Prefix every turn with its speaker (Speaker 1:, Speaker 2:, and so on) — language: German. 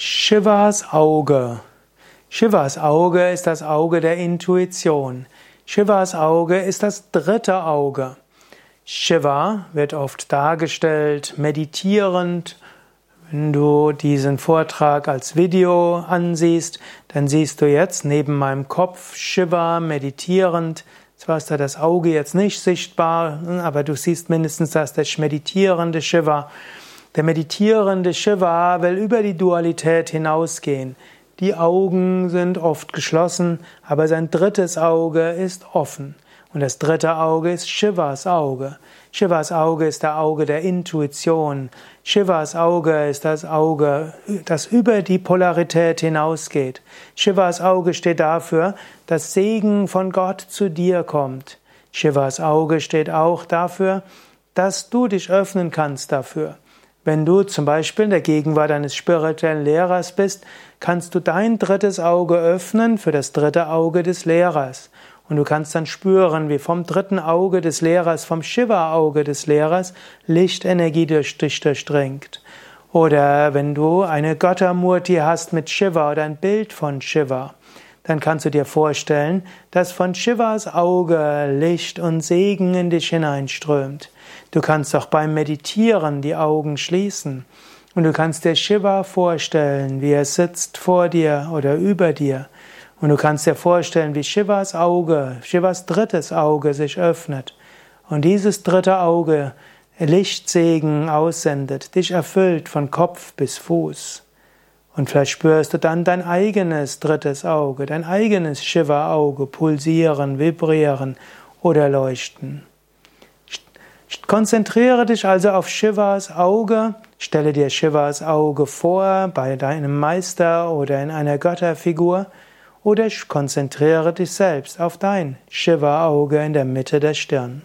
Speaker 1: Shivas Auge. Shivas Auge ist das Auge der Intuition. Shivas Auge ist das dritte Auge. Shiva wird oft dargestellt meditierend. Wenn du diesen Vortrag als Video ansiehst, dann siehst du jetzt neben meinem Kopf Shiva meditierend. Zwar ist da das Auge jetzt nicht sichtbar, aber du siehst mindestens, dass der meditierende Shiva der meditierende Shiva will über die Dualität hinausgehen. Die Augen sind oft geschlossen, aber sein drittes Auge ist offen. Und das dritte Auge ist Shivas Auge. Shivas Auge ist der Auge der Intuition. Shivas Auge ist das Auge, das über die Polarität hinausgeht. Shivas Auge steht dafür, dass Segen von Gott zu dir kommt. Shivas Auge steht auch dafür, dass du dich öffnen kannst dafür. Wenn du zum Beispiel in der Gegenwart eines spirituellen Lehrers bist, kannst du dein drittes Auge öffnen für das dritte Auge des Lehrers. Und du kannst dann spüren, wie vom dritten Auge des Lehrers, vom Shiva-Auge des Lehrers, Lichtenergie durch dich durchdringt. Oder wenn du eine Göttermurti hast mit Shiva oder ein Bild von Shiva, dann kannst du dir vorstellen, dass von Shivas Auge Licht und Segen in dich hineinströmt. Du kannst auch beim Meditieren die Augen schließen und du kannst dir Shiva vorstellen, wie er sitzt vor dir oder über dir. Und du kannst dir vorstellen, wie Shivas Auge, Shivas drittes Auge sich öffnet. Und dieses dritte Auge Lichtsegen aussendet, dich erfüllt von Kopf bis Fuß. Und vielleicht spürst du dann dein eigenes drittes Auge, dein eigenes Shiva-Auge pulsieren, vibrieren oder leuchten. Konzentriere dich also auf Shivas Auge, stelle dir Shivas Auge vor bei deinem Meister oder in einer Götterfigur oder konzentriere dich selbst auf dein Shiva-Auge in der Mitte der Stirn.